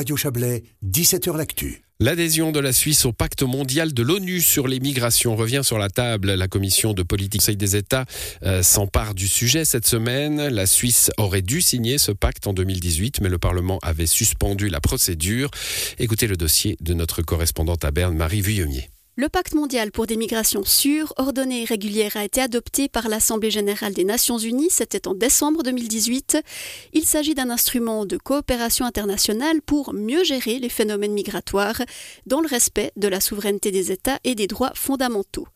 Radio Chablais, 17h L'Actu. L'adhésion de la Suisse au pacte mondial de l'ONU sur les migrations revient sur la table. La commission de politique des États euh, s'empare du sujet cette semaine. La Suisse aurait dû signer ce pacte en 2018, mais le Parlement avait suspendu la procédure. Écoutez le dossier de notre correspondante à Berne, Marie Vuillemier. Le pacte mondial pour des migrations sûres, ordonnées et régulières a été adopté par l'Assemblée générale des Nations unies, c'était en décembre 2018. Il s'agit d'un instrument de coopération internationale pour mieux gérer les phénomènes migratoires dans le respect de la souveraineté des États et des droits fondamentaux.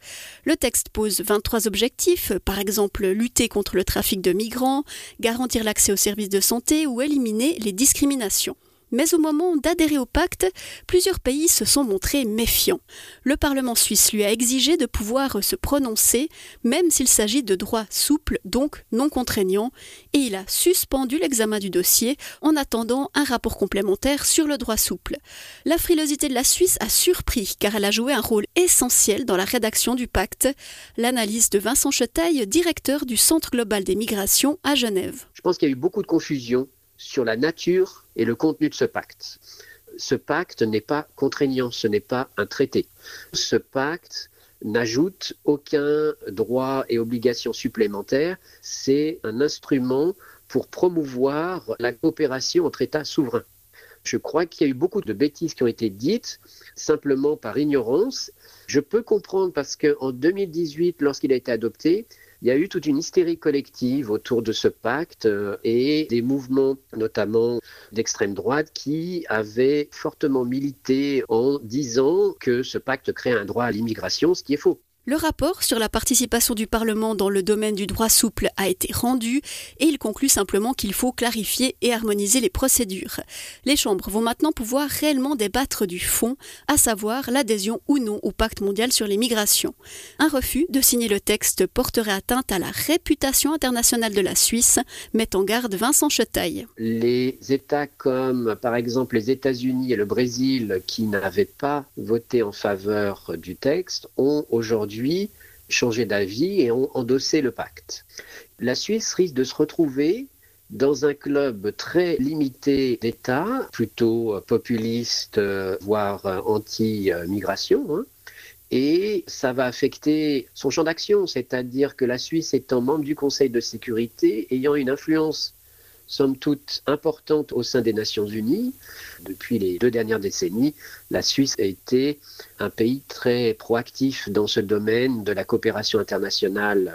Le texte pose 23 objectifs, par exemple lutter contre le trafic de migrants, garantir l'accès aux services de santé ou éliminer les discriminations. Mais au moment d'adhérer au pacte, plusieurs pays se sont montrés méfiants. Le Parlement suisse lui a exigé de pouvoir se prononcer, même s'il s'agit de droits souples, donc non contraignants, et il a suspendu l'examen du dossier en attendant un rapport complémentaire sur le droit souple. La frilosité de la Suisse a surpris car elle a joué un rôle essentiel dans la rédaction du pacte. L'analyse de Vincent Chetaille, directeur du Centre global des migrations à Genève. Je pense qu'il y a eu beaucoup de confusion sur la nature et le contenu de ce pacte. Ce pacte n'est pas contraignant, ce n'est pas un traité. Ce pacte n'ajoute aucun droit et obligation supplémentaire, c'est un instrument pour promouvoir la coopération entre États souverains. Je crois qu'il y a eu beaucoup de bêtises qui ont été dites simplement par ignorance. Je peux comprendre parce qu'en 2018, lorsqu'il a été adopté, il y a eu toute une hystérie collective autour de ce pacte euh, et des mouvements, notamment d'extrême droite, qui avaient fortement milité en disant que ce pacte crée un droit à l'immigration, ce qui est faux. Le rapport sur la participation du Parlement dans le domaine du droit souple a été rendu et il conclut simplement qu'il faut clarifier et harmoniser les procédures. Les chambres vont maintenant pouvoir réellement débattre du fond, à savoir l'adhésion ou non au pacte mondial sur les migrations. Un refus de signer le texte porterait atteinte à la réputation internationale de la Suisse, met en garde Vincent Chetaille. Les États comme par exemple les États-Unis et le Brésil qui n'avaient pas voté en faveur du texte ont aujourd'hui changé d'avis et ont endossé le pacte. La Suisse risque de se retrouver dans un club très limité d'États, plutôt populiste, voire anti-migration. Hein. et ça va affecter son champ d'action, c'est-à-dire que la Suisse étant membre du Conseil de sécurité, ayant une influence somme toute importante au sein des Nations Unies. Depuis les deux dernières décennies, la Suisse a été un pays très proactif dans ce domaine de la coopération internationale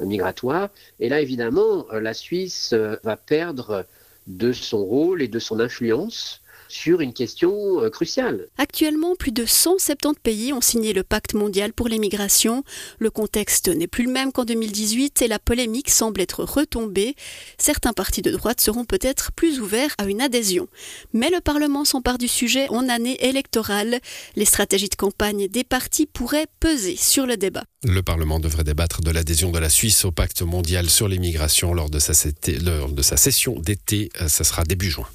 euh, migratoire. Et là, évidemment, euh, la Suisse euh, va perdre de son rôle et de son influence sur une question euh, cruciale. Actuellement, plus de 170 pays ont signé le pacte mondial pour les migrations. Le contexte n'est plus le même qu'en 2018 et la polémique semble être retombée. Certains partis de droite seront peut-être plus ouverts à une adhésion. Mais le Parlement s'empare du sujet en année électorale. Les stratégies de campagne des partis pourraient peser sur le débat. Le Parlement devrait débattre de l'adhésion de la Suisse au pacte mondial sur les migrations lors de sa, lors de sa session d'été. Ça sera début juin.